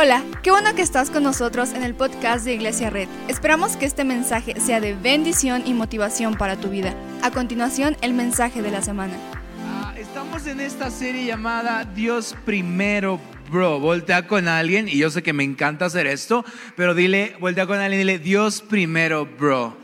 Hola, qué bueno que estás con nosotros en el podcast de Iglesia Red. Esperamos que este mensaje sea de bendición y motivación para tu vida. A continuación, el mensaje de la semana. Ah, estamos en esta serie llamada Dios primero, bro. Voltea con alguien, y yo sé que me encanta hacer esto, pero dile, voltea con alguien y dile, Dios primero, bro.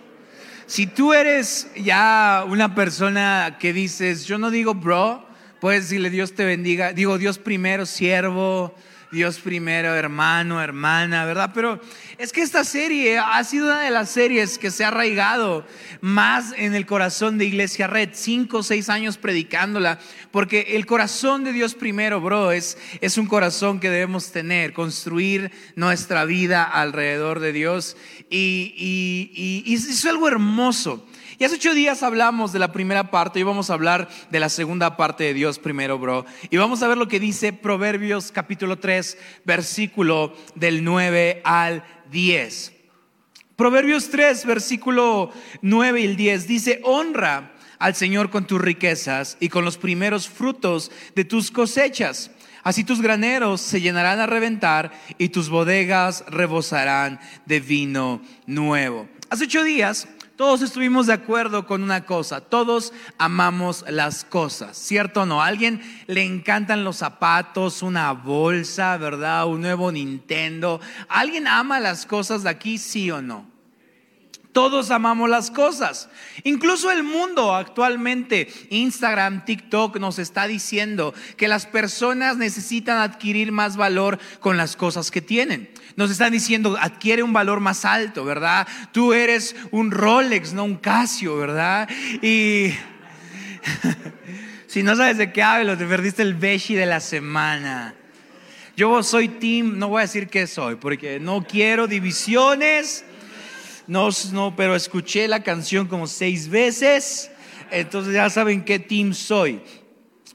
Si tú eres ya una persona que dices, yo no digo bro, puedes decirle Dios te bendiga, digo Dios primero, siervo Dios primero, hermano, hermana, ¿verdad? Pero es que esta serie ha sido una de las series que se ha arraigado más en el corazón de Iglesia Red, cinco o seis años predicándola, porque el corazón de Dios primero, bro, es, es un corazón que debemos tener, construir nuestra vida alrededor de Dios y, y, y es algo hermoso. Hace ocho días hablamos de la primera parte y vamos a hablar de la segunda parte de Dios primero, bro. Y vamos a ver lo que dice Proverbios capítulo 3, versículo del 9 al 10. Proverbios 3, versículo 9 y el 10 dice, honra al Señor con tus riquezas y con los primeros frutos de tus cosechas. Así tus graneros se llenarán a reventar y tus bodegas rebosarán de vino nuevo. Hace ocho días todos estuvimos de acuerdo con una cosa, todos amamos las cosas, ¿cierto o no? A alguien le encantan los zapatos, una bolsa, ¿verdad? Un nuevo Nintendo. ¿Alguien ama las cosas de aquí, sí o no? Todos amamos las cosas. Incluso el mundo actualmente, Instagram, TikTok, nos está diciendo que las personas necesitan adquirir más valor con las cosas que tienen. Nos están diciendo, adquiere un valor más alto, ¿verdad? Tú eres un Rolex, no un Casio, ¿verdad? Y si no sabes de qué hablo, te perdiste el Beshi de la semana. Yo soy team, no voy a decir qué soy, porque no quiero divisiones no, no, pero escuché la canción como seis veces, entonces ya saben qué team soy.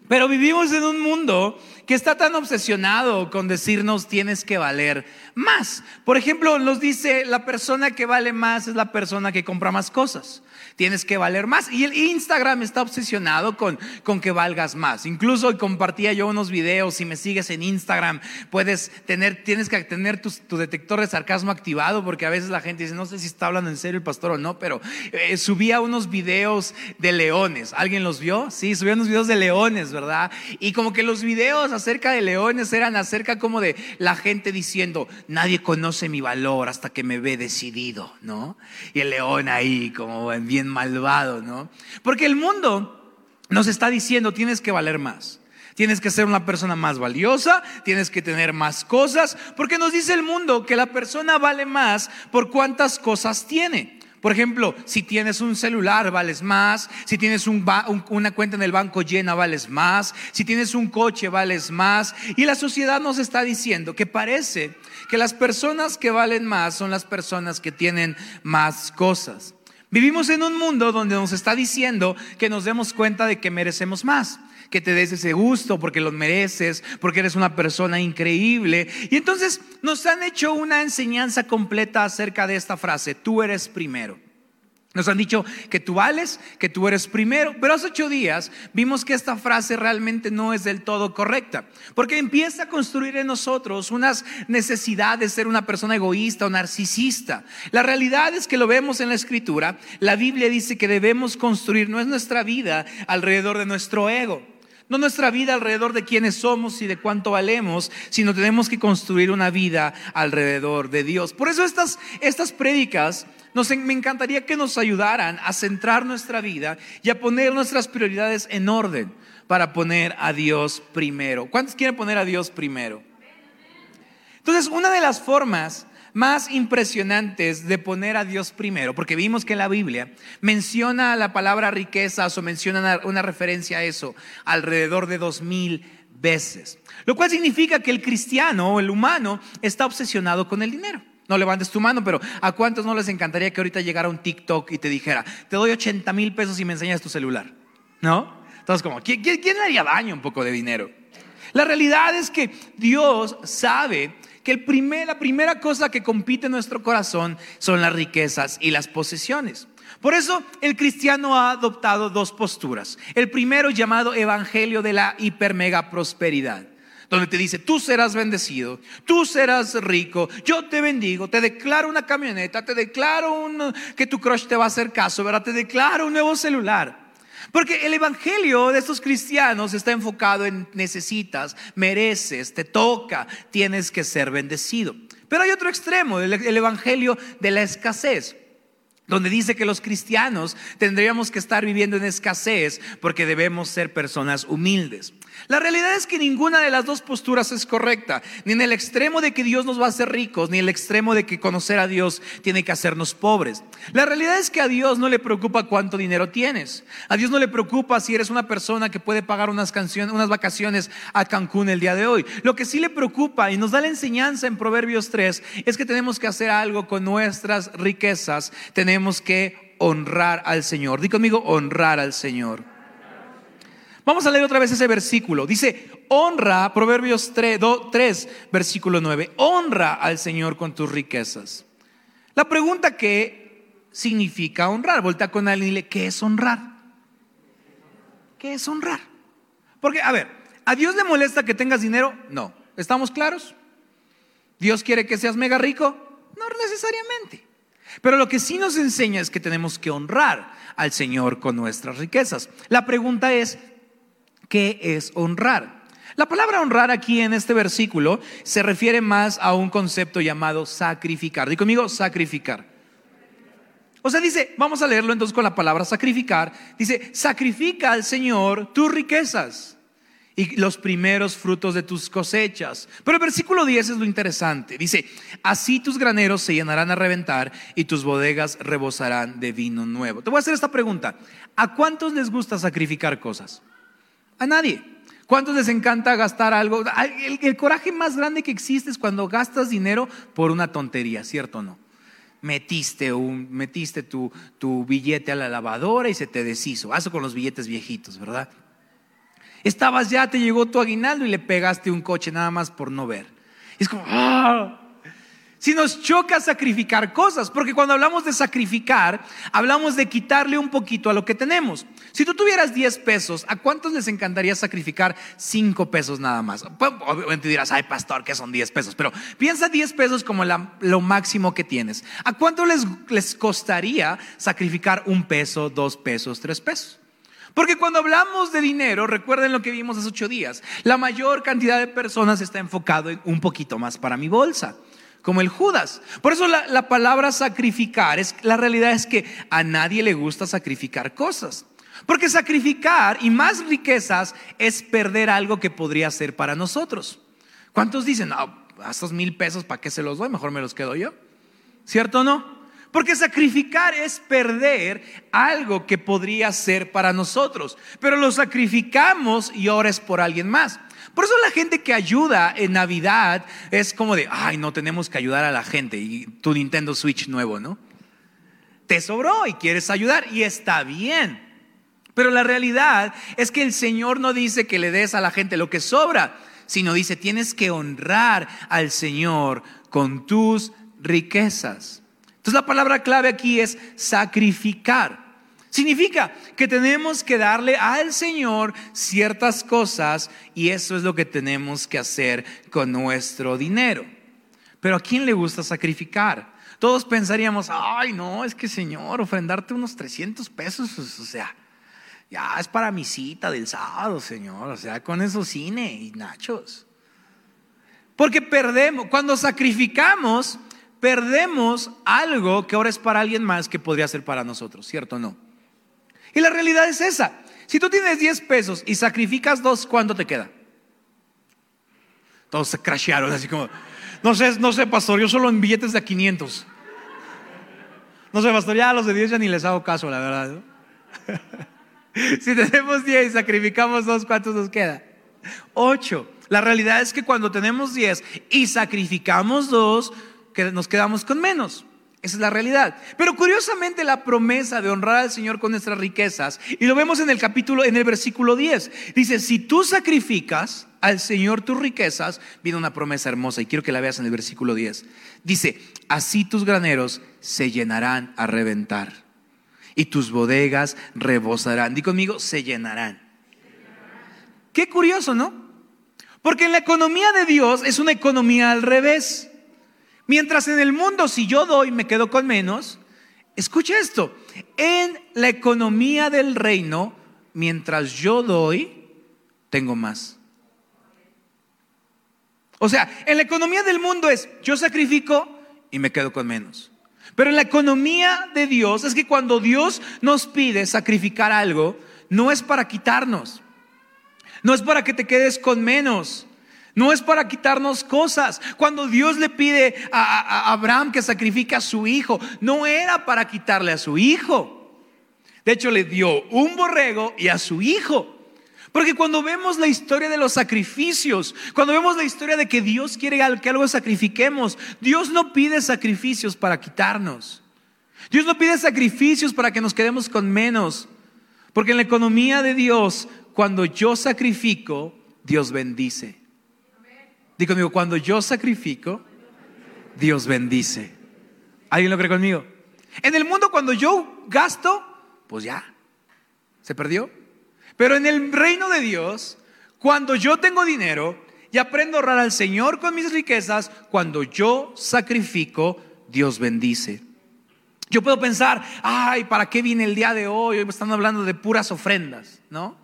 Pero vivimos en un mundo que está tan obsesionado con decirnos tienes que valer más. Por ejemplo, nos dice la persona que vale más es la persona que compra más cosas tienes que valer más. Y el Instagram está obsesionado con, con que valgas más. Incluso compartía yo unos videos, si me sigues en Instagram, puedes tener, tienes que tener tu, detector de sarcasmo activado, porque a veces la gente dice, no sé si está hablando en serio el pastor o no, pero eh, subía unos videos de leones. ¿Alguien los vio? Sí, subía unos videos de leones, ¿verdad? Y como que los videos acerca de leones eran acerca como de la gente diciendo, nadie conoce mi valor hasta que me ve decidido, ¿no? Y el león ahí como bien malvado, ¿no? Porque el mundo nos está diciendo, tienes que valer más. Tienes que ser una persona más valiosa, tienes que tener más cosas, porque nos dice el mundo que la persona vale más por cuántas cosas tiene. Por ejemplo, si tienes un celular, vales más. Si tienes una cuenta en el banco llena, vales más. Si tienes un coche, vales más. Y la sociedad nos está diciendo que parece que las personas que valen más son las personas que tienen más cosas. Vivimos en un mundo donde nos está diciendo que nos demos cuenta de que merecemos más, que te des ese gusto porque lo mereces, porque eres una persona increíble. Y entonces nos han hecho una enseñanza completa acerca de esta frase, tú eres primero. Nos han dicho que tú vales, que tú eres primero, pero hace ocho días vimos que esta frase realmente no es del todo correcta, porque empieza a construir en nosotros unas necesidades de ser una persona egoísta o narcisista. La realidad es que lo vemos en la escritura, la Biblia dice que debemos construir, nuestra vida alrededor de nuestro ego. No nuestra vida alrededor de quiénes somos y de cuánto valemos, sino tenemos que construir una vida alrededor de Dios. Por eso estas, estas prédicas me encantaría que nos ayudaran a centrar nuestra vida y a poner nuestras prioridades en orden para poner a Dios primero. ¿Cuántos quieren poner a Dios primero? Entonces, una de las formas más impresionantes de poner a Dios primero, porque vimos que la Biblia menciona la palabra riquezas o menciona una referencia a eso alrededor de dos mil veces, lo cual significa que el cristiano o el humano está obsesionado con el dinero. No levantes tu mano, pero ¿a cuántos no les encantaría que ahorita llegara un TikTok y te dijera, te doy 80 mil pesos y me enseñas tu celular? ¿No? Entonces, como, ¿quién, le haría daño un poco de dinero? La realidad es que Dios sabe que el primer, la primera cosa que compite en nuestro corazón son las riquezas y las posesiones. Por eso el cristiano ha adoptado dos posturas. El primero llamado evangelio de la hipermega prosperidad donde te dice, tú serás bendecido, tú serás rico, yo te bendigo, te declaro una camioneta, te declaro que tu crush te va a hacer caso, ¿verdad? Te declaro un nuevo celular. Porque el evangelio de estos cristianos está enfocado en necesitas, mereces, te toca, tienes que ser bendecido. Pero hay otro extremo, el, el evangelio de la escasez donde dice que los cristianos tendríamos que estar viviendo en escasez porque debemos ser personas humildes. La realidad es que ninguna de las dos posturas es correcta, ni en el extremo de que Dios nos va a hacer ricos, ni en el extremo de que conocer a Dios tiene que hacernos pobres. La realidad es que a Dios no le preocupa cuánto dinero tienes. A Dios no le preocupa si eres una persona que puede pagar unas, canciones, unas vacaciones a Cancún el día de hoy. Lo que sí le preocupa y nos da la enseñanza en Proverbios 3 es que tenemos que hacer algo con nuestras riquezas. Tenemos que honrar al Señor. Di conmigo, honrar al Señor. Vamos a leer otra vez ese versículo. Dice, honra, Proverbios 3, 3, versículo 9, honra al Señor con tus riquezas. La pregunta que significa honrar, voltea con alguien y dile, ¿qué es honrar? ¿Qué es honrar? Porque, a ver, ¿a Dios le molesta que tengas dinero? No. ¿Estamos claros? ¿Dios quiere que seas mega rico? No necesariamente. Pero lo que sí nos enseña es que tenemos que honrar al Señor con nuestras riquezas. La pregunta es, ¿Qué es honrar? La palabra honrar aquí en este versículo se refiere más a un concepto llamado sacrificar. Digo conmigo, sacrificar. O sea, dice, vamos a leerlo entonces con la palabra sacrificar. Dice, sacrifica al Señor tus riquezas y los primeros frutos de tus cosechas. Pero el versículo 10 es lo interesante. Dice, así tus graneros se llenarán a reventar y tus bodegas rebosarán de vino nuevo. Te voy a hacer esta pregunta. ¿A cuántos les gusta sacrificar cosas? A nadie. ¿Cuántos les encanta gastar algo? El, coraje más grande que existe es cuando gastas dinero por una tontería, ¿cierto o no? Metiste, un, metiste tu, tu billete a la lavadora y se te deshizo. Eso con los billetes viejitos, ¿verdad? Estabas ya, te llegó tu aguinaldo y le pegaste un coche nada más por no ver. es como, ¡ah! Si nos choca sacrificar cosas, porque cuando hablamos de sacrificar, hablamos de quitarle un poquito a lo que tenemos. Si tú tuvieras 10 pesos, ¿a cuántos les encantaría sacrificar 5 pesos nada más? Pues, obviamente dirás, ay pastor, que son 10 pesos, pero piensa 10 pesos como lo máximo que tienes. ¿A cuánto les, les costaría sacrificar un peso, dos pesos, tres pesos? Porque cuando hablamos de dinero, recuerden lo que vimos hace ocho días, la mayor cantidad de personas está enfocado en un poquito más para mi bolsa como el Judas. Por eso la, palabra sacrificar, es, la realidad es que a nadie le gusta sacrificar cosas. Porque sacrificar y más riquezas es perder algo que podría ser para nosotros. ¿Cuántos dicen, no, estos mil pesos, ¿para qué se los doy? Mejor me los quedo yo. ¿Cierto o no? Porque sacrificar es perder algo que podría ser para nosotros. Pero lo sacrificamos y ahora es por alguien más. Por eso la gente que ayuda en Navidad es como de, ay, no tenemos que ayudar a la gente y tu Nintendo Switch nuevo, ¿no? Te sobró y quieres ayudar y está bien. Pero la realidad es que el Señor no dice que le des a la gente lo que sobra, sino dice, tienes que honrar al Señor con tus riquezas. Entonces la palabra clave aquí es sacrificar. Significa que tenemos que darle al Señor ciertas cosas y eso es lo que tenemos que hacer con nuestro dinero. Pero ¿a quién le gusta sacrificar? Todos pensaríamos, ay no, es que Señor, ofrendarte unos 300 pesos, pues, o sea, ya es para mi cita del sábado, Señor, o sea, con eso cine y nachos. Porque perdemos, cuando sacrificamos, perdemos algo que ahora es para alguien más que podría ser para nosotros, ¿cierto o no? Y la realidad es esa. Si tú tienes 10 pesos y sacrificas dos, ¿cuánto te queda? Todos se crashearon así como, no sé, no sé, pastor, yo solo en billetes de 500. No sé, pastor, ya a los de 10 ya ni les hago caso, la verdad. si tenemos 10 y sacrificamos dos, ¿cuántos nos queda? 8. La realidad es que cuando tenemos 10 y sacrificamos dos, nos quedamos con menos. Esa es la realidad. Pero curiosamente la promesa de honrar al Señor con nuestras riquezas, y lo vemos en el capítulo, en el versículo 10, dice, si tú sacrificas al Señor tus riquezas, viene una promesa hermosa, y quiero que la veas en el versículo 10. Dice, así tus graneros se llenarán a reventar, y tus bodegas rebosarán. Di conmigo, se llenarán. Qué curioso, ¿no? Porque en la economía de Dios es una economía al revés. Mientras en el mundo si yo doy me quedo con menos, escucha esto, en la economía del reino, mientras yo doy, tengo más. O sea, en la economía del mundo es yo sacrifico y me quedo con menos. Pero en la economía de Dios es que cuando Dios nos pide sacrificar algo, no es para quitarnos, no es para que te quedes con menos, no es para quitarnos cosas. Cuando Dios le pide a, Abraham que sacrifique a su hijo, no era para quitarle a su hijo. De hecho, le dio un borrego y a su hijo. Porque cuando vemos la historia de los sacrificios, cuando vemos la historia de que Dios quiere que algo sacrifiquemos, Dios no pide sacrificios para quitarnos. Dios no pide sacrificios para que nos quedemos con menos. Porque en la economía de Dios, cuando yo sacrifico, Dios bendice. Digo conmigo, cuando yo sacrifico, Dios bendice. ¿Alguien lo cree conmigo? En el mundo cuando yo gasto, pues ya, se perdió. Pero en el reino de Dios, cuando yo tengo dinero y aprendo a honrar al Señor con mis riquezas, cuando yo sacrifico, Dios bendice. Yo puedo pensar, ay, ¿para qué viene el día de hoy? Hoy me están hablando de puras ofrendas, ¿no?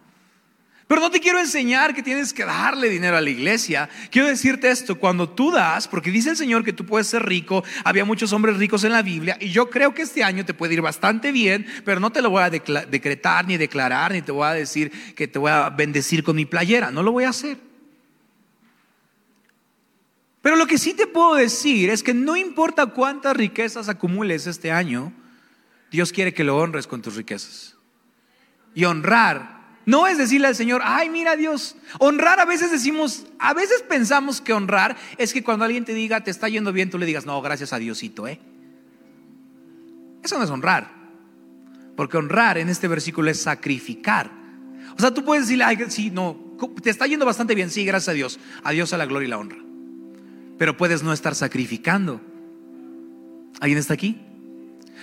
Pero no te quiero enseñar que tienes que darle dinero a la iglesia. Quiero decirte esto, cuando tú das, porque dice el Señor que tú puedes ser rico, había muchos hombres ricos en la Biblia, y yo creo que este año te puede ir bastante bien, pero no te lo voy a decretar ni declarar, ni te voy a decir que te voy a bendecir con mi playera, no lo voy a hacer. Pero lo que sí te puedo decir es que no importa cuántas riquezas acumules este año, Dios quiere que lo honres con tus riquezas. Y honrar no es decirle al Señor, ay, mira Dios. Honrar a veces decimos, a veces pensamos que honrar es que cuando alguien te diga, te está yendo bien, tú le digas, no, gracias a Diosito, ¿eh? Eso no es honrar. Porque honrar en este versículo es sacrificar. O sea, tú puedes decirle, ay, sí, no, te está yendo bastante bien, sí, gracias a Dios. A Dios a la gloria y la honra. Pero puedes no estar sacrificando. ¿Alguien está aquí?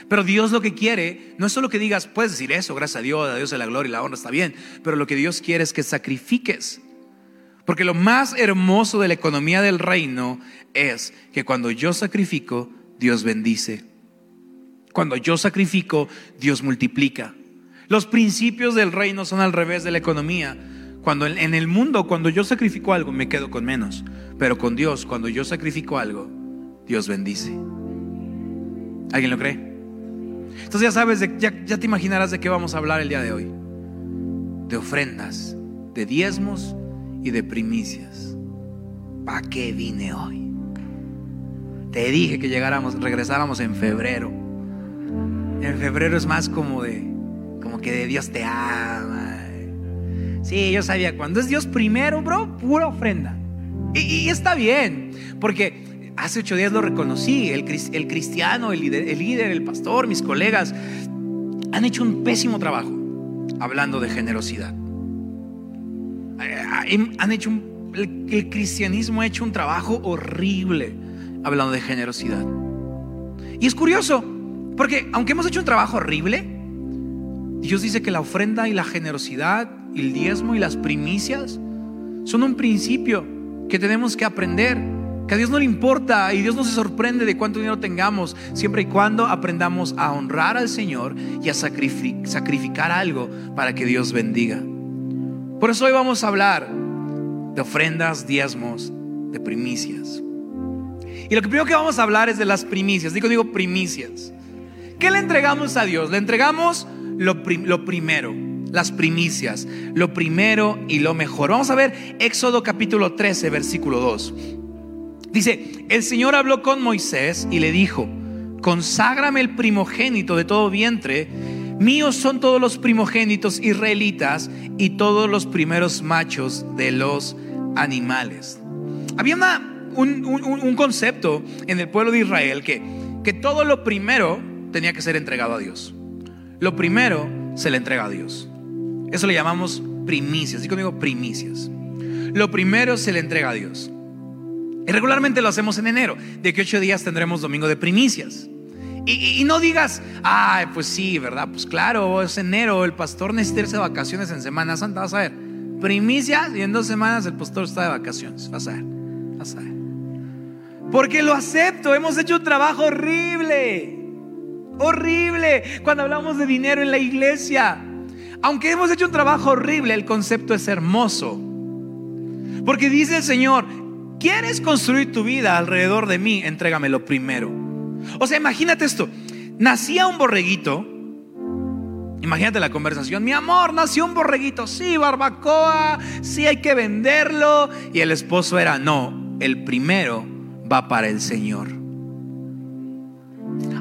Pero Dios lo que quiere no es solo que digas, puedes decir eso, gracias a Dios, a Dios de la gloria y la honra, está bien, pero lo que Dios quiere es que sacrifiques. Porque lo más hermoso de la economía del reino es que cuando yo sacrifico, Dios bendice. Cuando yo sacrifico, Dios multiplica. Los principios del reino son al revés de la economía. Cuando en el mundo, cuando yo sacrifico algo, me quedo con menos. Pero con Dios, cuando yo sacrifico algo, Dios bendice. ¿Alguien lo cree? Entonces ya sabes, ya, ya te imaginarás de qué vamos a hablar el día de hoy. De ofrendas, de diezmos y de primicias. ¿Para qué vine hoy? Te dije que llegáramos, regresáramos en febrero. En febrero es más como de, como que de Dios te ama. Sí, yo sabía, cuando es Dios primero, bro, pura ofrenda. Y, y está bien, porque Hace ocho días lo reconocí, el, cristiano, el líder, el pastor, mis colegas, han hecho un pésimo trabajo hablando de generosidad. Eh, han hecho el, cristianismo ha hecho un trabajo horrible hablando de generosidad. Y es curioso, porque aunque hemos hecho un trabajo horrible, Dios dice que la ofrenda y la generosidad, el diezmo y las primicias son un principio que tenemos que aprender que a Dios no le importa y Dios no se sorprende de cuánto dinero tengamos, siempre y cuando aprendamos a honrar al Señor y a sacrificar algo para que Dios bendiga. Por eso hoy vamos a hablar de ofrendas, diezmos, de primicias. Y lo que primero que vamos a hablar es de las primicias. Digo, digo primicias. ¿Qué le entregamos a Dios? Le entregamos lo, lo primero, las primicias, lo primero y lo mejor. Vamos a ver Éxodo capítulo 13, versículo 2. Dice, el Señor habló con Moisés y le dijo, conságrame el primogénito de todo vientre, míos son todos los primogénitos israelitas y todos los primeros machos de los animales. Había un, concepto en el pueblo de Israel que, que todo lo primero tenía que ser entregado a Dios. Lo primero se le entrega a Dios. Eso le llamamos primicias. Digo conmigo primicias. Lo primero se le entrega a Dios. Y regularmente lo hacemos en enero, de que ocho días tendremos domingo de primicias. Y, no digas, ay, pues sí, ¿verdad? Pues claro, es enero, el pastor necesita irse de vacaciones en Semana Santa, vas a ver. primicias y en dos semanas el pastor está de vacaciones. Vas a ver, vas a ver. Porque lo acepto, hemos hecho un trabajo horrible. Horrible cuando hablamos de dinero en la iglesia. Aunque hemos hecho un trabajo horrible, el concepto es hermoso. Porque dice el Señor, ¿quieres construir tu vida alrededor de mí? Entrégamelo primero. O sea, imagínate esto. Nacía un borreguito. Imagínate la conversación. Mi amor, nació un borreguito. Sí, barbacoa. Sí, hay que venderlo. Y el esposo era, no, el primero va para el Señor.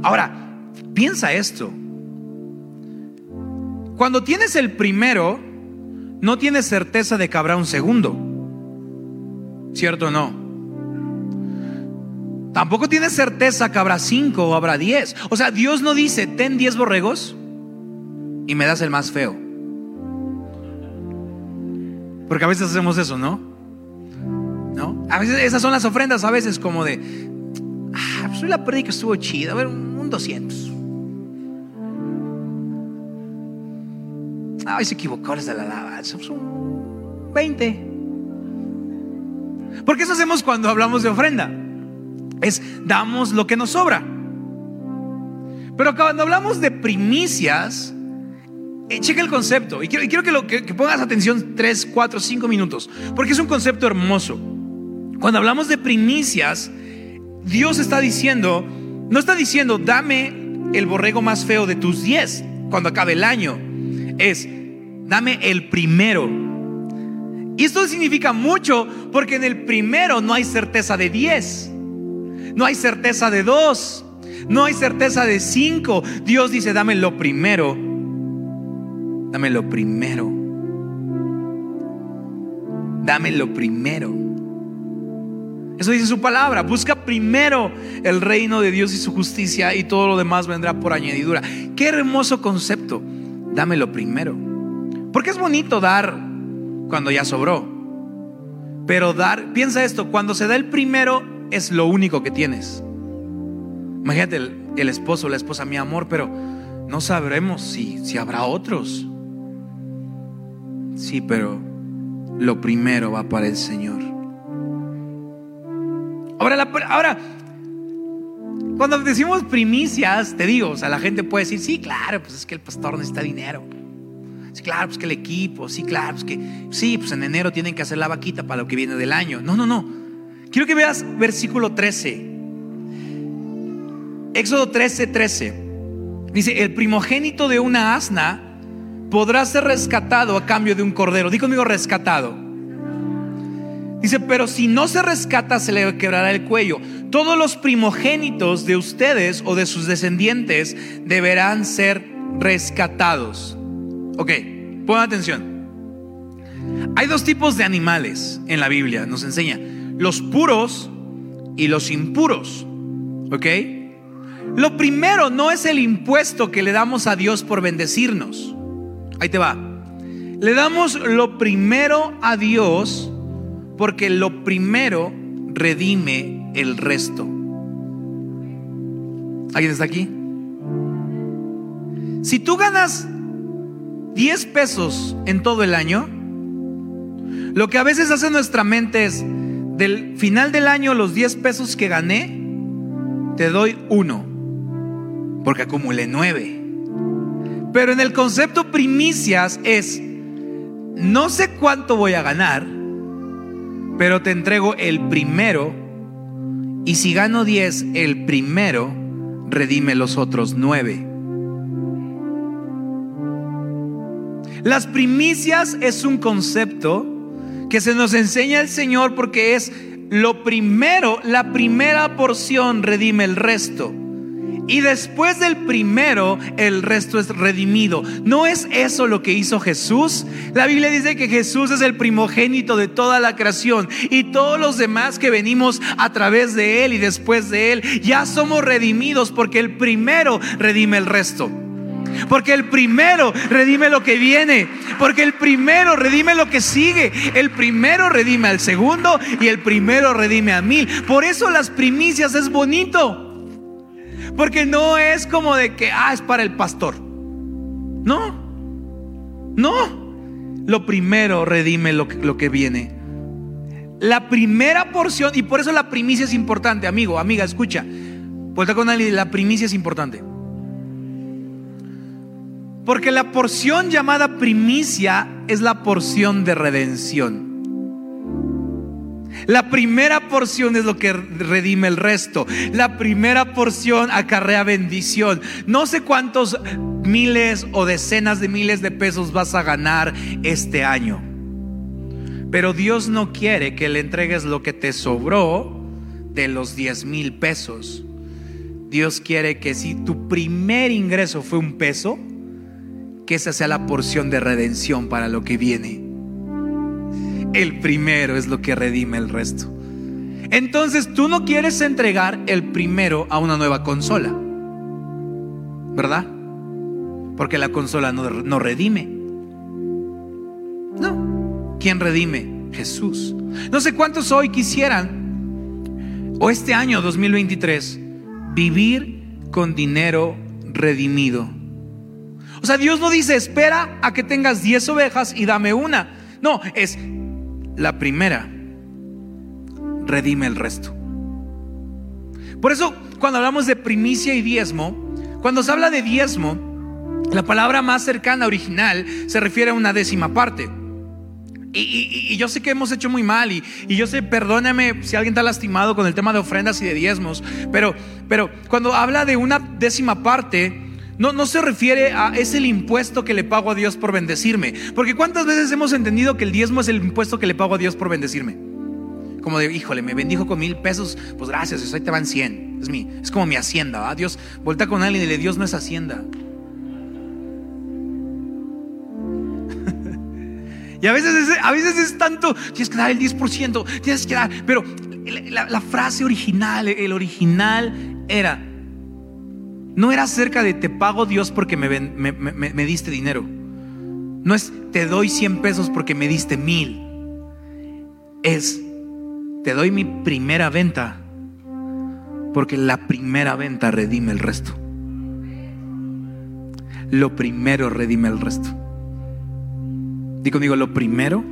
Ahora, piensa esto. Cuando tienes el primero, no tienes certeza de que habrá un segundo. ¿Cierto o no? Tampoco tienes certeza que habrá cinco o habrá diez. O sea, Dios no dice, ten diez borregos y me das el más feo. Porque a veces hacemos eso, ¿no? ¿No? A veces esas son las ofrendas, a veces como de, ah, pues la que estuvo chida, a ver, un 200. Ay, se equivocó desde la alabanza. Pues un 20. Porque eso hacemos cuando hablamos de ofrenda. Es damos lo que nos sobra. Pero cuando hablamos de primicias, eh, checa el concepto. Y quiero, que, lo, que, que pongas atención 3, 4, 5 minutos. Porque es un concepto hermoso. Cuando hablamos de primicias, Dios está diciendo, no está diciendo, dame el borrego más feo de tus 10 cuando acabe el año. Es, dame el primero. Y esto significa mucho porque en el primero no hay certeza de 10, no hay certeza de 2, no hay certeza de 5. Dios dice, dame lo primero, dame lo primero, dame lo primero. Eso dice su palabra. Busca primero el reino de Dios y su justicia y todo lo demás vendrá por añadidura. Qué hermoso concepto. Dame lo primero. Porque es bonito dar cuando ya sobró. Pero dar, piensa esto, cuando se da el primero es lo único que tienes. Imagínate el, esposo la esposa, mi amor, pero no sabremos si, si habrá otros. Sí, pero lo primero va para el Señor. Ahora, ahora, cuando decimos primicias, te digo, o sea, la gente puede decir, sí, claro, pues es que el pastor necesita dinero. Sí, claro, pues que el equipo, sí, claro, pues que, sí, pues en enero tienen que hacer la vaquita para lo que viene del año. No, no, no. Quiero que veas versículo 13. Éxodo 13, 13. Dice, el primogénito de una asna podrá ser rescatado a cambio de un cordero. Digo conmigo rescatado. Dice, pero si no se rescata, se le quebrará el cuello. Todos los primogénitos de ustedes o de sus descendientes deberán ser rescatados. Ok, pon atención. Hay dos tipos de animales en la Biblia, nos enseña. Los puros y los impuros. ¿Ok? Lo primero no es el impuesto que le damos a Dios por bendecirnos. Ahí te va. Le damos lo primero a Dios porque lo primero redime el resto. ¿Alguien está aquí? Si tú ganas 10 pesos en todo el año, lo que a veces hace nuestra mente es, del final del año, los 10 pesos que gané, te doy uno, porque acumulé 9. Pero en el concepto primicias es, no sé cuánto voy a ganar, pero te entrego el primero, y si gano 10, el primero, redime los otros 9. Las primicias es un concepto que se nos enseña el Señor porque es lo primero, la primera porción redime el resto. Y después del primero, el resto es redimido. ¿No es eso lo que hizo Jesús? La Biblia dice que Jesús es el primogénito de toda la creación y todos los demás que venimos a través de Él y después de Él, ya somos redimidos porque el primero redime el resto. Porque el primero redime lo que viene. Porque el primero redime lo que sigue. El primero redime al segundo y el primero redime a mil. Por eso las primicias es bonito. Porque no es como de que, ah, es para el pastor. No, no. lo primero redime lo, lo que viene. La primera porción, y por eso la primicia es importante, amigo, amiga, escucha. Vuelta con alguien, la primicia es importante. Porque la porción llamada primicia es la porción de redención. La primera porción es lo que redime el resto. La primera porción acarrea bendición. No sé cuántos miles o decenas de miles de pesos vas a ganar este año. Pero Dios no quiere que le entregues lo que te sobró de los 10 mil pesos. Dios quiere que si tu primer ingreso fue un peso, que esa sea la porción de redención para lo que viene. El primero es lo que redime el resto. Entonces tú no quieres entregar el primero a una nueva consola, ¿verdad? Porque la consola no, no redime. No, ¿Quién redime? Jesús. No sé cuántos hoy quisieran, o este año 2023, vivir con dinero redimido. O sea, Dios no dice, espera a que tengas 10 ovejas y dame una. No, es la primera, redime el resto. Por eso, cuando hablamos de primicia y diezmo, cuando se habla de diezmo, la palabra más cercana original se refiere a una décima parte. Y, yo sé que hemos hecho muy mal y, yo sé, perdóname si alguien está lastimado con el tema de ofrendas y de diezmos, pero, pero cuando habla de una décima parte, no, no se refiere a es el impuesto que le pago a Dios por bendecirme, porque cuántas veces hemos entendido que el diezmo es el impuesto que le pago a Dios por bendecirme. Como de, híjole, me bendijo con mil pesos, pues gracias, eso ahí te van cien. Es, mi, es como mi hacienda, Dios, vuelta con alguien y le Dios no es hacienda. Y a veces, es, a veces es tanto, tienes que dar el 10%, tienes que dar, pero la, frase original, el original era, no era acerca de te pago Dios porque me, me, diste dinero. No es te doy 100 pesos porque me diste mil. Es te doy mi primera venta porque la primera venta redime el resto. Lo primero redime el resto. Digo, conmigo, lo primero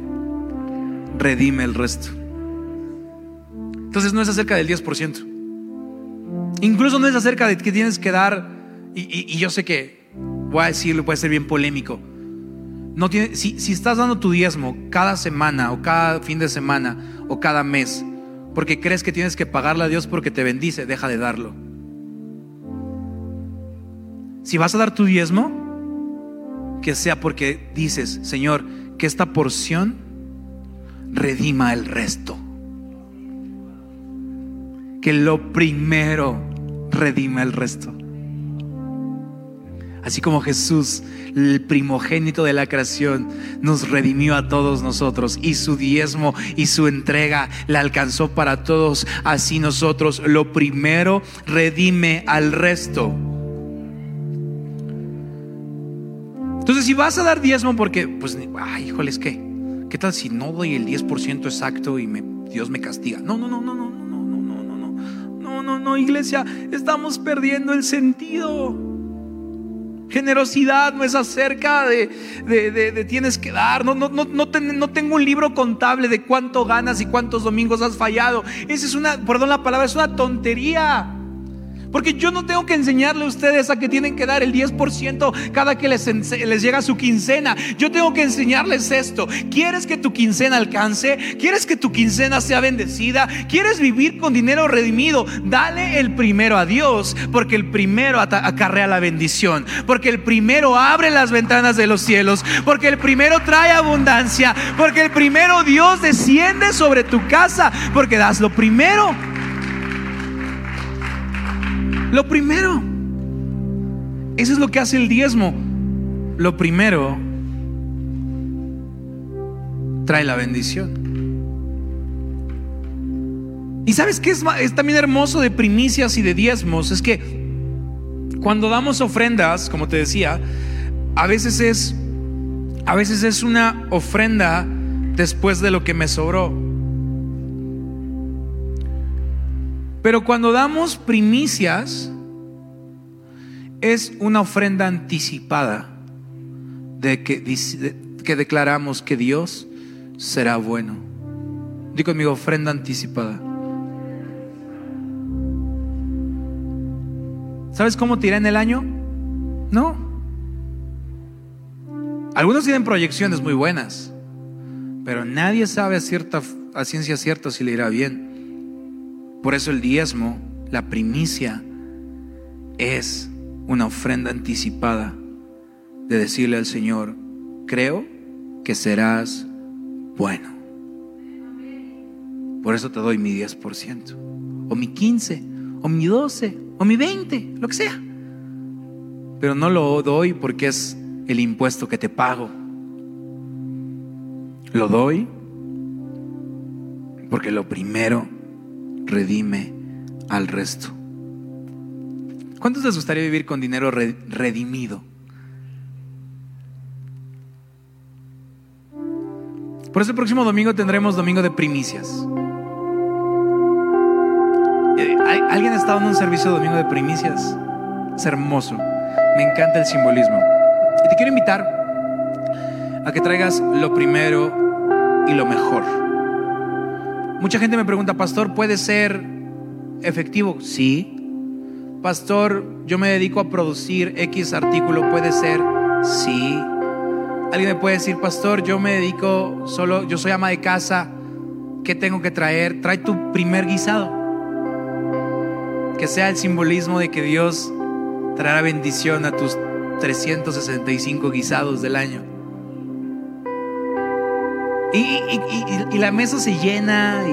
redime el resto. Entonces no es acerca del 10%. Incluso no es acerca de que tienes que dar, y, yo sé que voy a decirlo, puede ser bien polémico. No tiene, si, si estás dando tu diezmo cada semana o cada fin de semana o cada mes, porque crees que tienes que pagarle a Dios porque te bendice, deja de darlo. Si vas a dar tu diezmo, que sea porque dices, Señor, que esta porción redima el resto. Que lo primero redime el resto. Así como Jesús, el primogénito de la creación, nos redimió a todos nosotros y su diezmo y su entrega la alcanzó para todos, así nosotros lo primero redime al resto. Entonces, si vas a dar diezmo porque, pues, ay, ah, híjole, es ¿qué tal si no doy el 10% exacto y Dios me castiga? No, no, no, no, no iglesia, estamos perdiendo el sentido. Generosidad no es acerca de, de, de, tienes que dar. No, no, no, no, tengo un libro contable de cuánto ganas y cuántos domingos has fallado. Esa es una, perdón la palabra, es una tontería. Porque yo no tengo que enseñarle a ustedes a que tienen que dar el 10% cada que les, les, llega su quincena. Yo tengo que enseñarles esto. ¿Quieres que tu quincena alcance? ¿Quieres que tu quincena sea bendecida? ¿Quieres vivir con dinero redimido? Dale el primero a Dios, porque el primero acarrea la bendición. Porque el primero abre las ventanas de los cielos. Porque el primero trae abundancia. Porque el primero Dios desciende sobre tu casa. Porque das lo primero. Lo primero. Eso es lo que hace el diezmo. Lo primero trae la bendición. Y sabes qué es, es, también hermoso de primicias y de diezmos? Es que cuando damos ofrendas, como te decía, a veces es a veces es una ofrenda después de lo que me sobró. Pero cuando damos primicias, es una ofrenda anticipada de que, que declaramos que Dios será bueno. Di conmigo ofrenda anticipada. ¿Sabes cómo te en el año? No. Algunos tienen proyecciones muy buenas, pero nadie sabe a, cierta, a ciencia cierta si le irá bien. Por eso el diezmo, la primicia, es una ofrenda anticipada de decirle al Señor, creo que serás bueno. Por eso te doy mi 10%, o mi 15, o mi 12, o mi 20, lo que sea. Pero no lo doy porque es el impuesto que te pago. Lo doy porque lo primero redime al resto. ¿Cuántos les gustaría vivir con dinero redimido? Por eso el próximo domingo tendremos domingo de primicias. Eh, ¿Alguien ha estado en un servicio de domingo de primicias? Es hermoso. Me encanta el simbolismo. Y te quiero invitar a que traigas lo primero y lo mejor. Mucha gente me pregunta, pastor, ¿puede ser efectivo? Sí. Pastor, yo me dedico a producir X artículo, ¿puede ser? Sí. Alguien me puede decir, pastor, yo me dedico solo, yo soy ama de casa, ¿qué tengo que traer? Trae tu primer guisado. Que sea el simbolismo de que Dios traerá bendición a tus 365 guisados del año. Y, la mesa se llena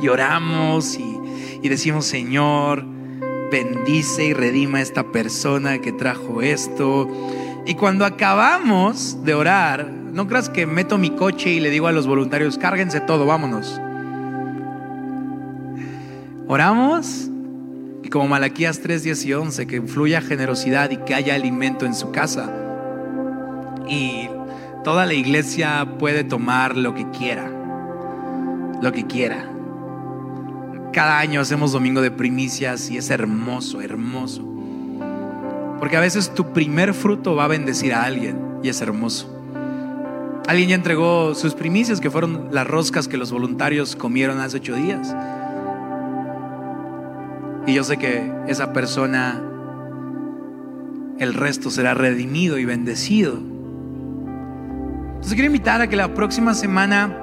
y, oramos y, decimos, Señor, bendice y redima a esta persona que trajo esto y cuando acabamos de orar, no creas que meto mi coche y le digo a los voluntarios, cárguense todo, vámonos. Oramos y como Malaquías 3, 10 y 11, que fluya generosidad y que haya alimento en su casa. Y toda la iglesia puede tomar lo que quiera, lo que quiera. Cada año hacemos domingo de primicias y es hermoso, hermoso. Porque a veces tu primer fruto va a bendecir a alguien y es hermoso. Alguien ya entregó sus primicias, que fueron las roscas que los voluntarios comieron hace ocho días. Y yo sé que esa persona, el resto será redimido y bendecido. Entonces quiero invitar a que la próxima semana,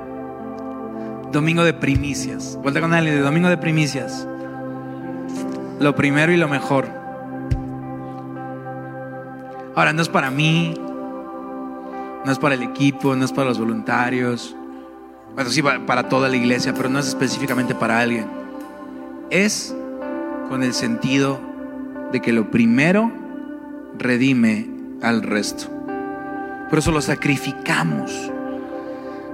domingo de primicias, vuelta con alguien de domingo de primicias, lo primero y lo mejor Ahora, no es para mí, no es para el equipo, no es para los voluntarios. Bueno, sí, para toda la iglesia, pero no es específicamente para alguien. Es con el sentido de que lo primero redime al resto. Por eso lo sacrificamos.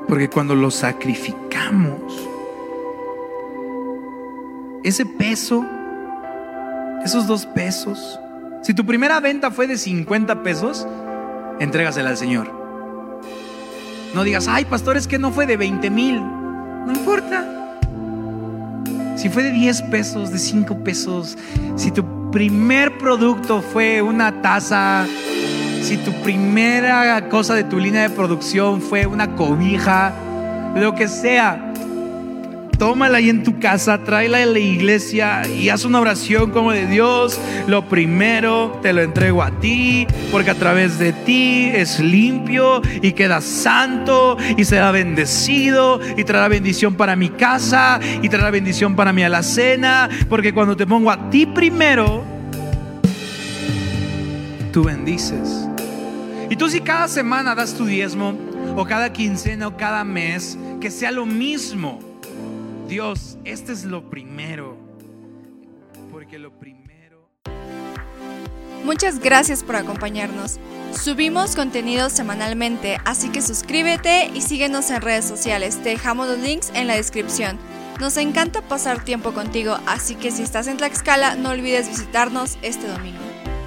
Porque cuando lo sacrificamos, ese peso, esos dos pesos, si tu primera venta fue de 50 pesos, entrégasela al Señor. No digas, ay, pastor, es que no fue de 20 mil. No importa. Si fue de 10 pesos, de 5 pesos, si tu primer producto fue una taza, si tu primera cosa de tu línea de producción fue una cobija, lo que sea, tómala ahí en tu casa, tráela a la iglesia y haz una oración como de Dios. Lo primero te lo entrego a ti, porque a través de ti es limpio y queda santo y será bendecido y traerá bendición para mi casa y traerá bendición para mi alacena, porque cuando te pongo a ti primero, tú bendices. Y tú si cada semana das tu diezmo, o cada quincena o cada mes, que sea lo mismo Dios, este es lo primero, porque lo primero... Muchas gracias por acompañarnos. Subimos contenido semanalmente, así que suscríbete y síguenos en redes sociales. Te dejamos los links en la descripción. Nos encanta pasar tiempo contigo, así que si estás en Tlaxcala, no olvides visitarnos este domingo.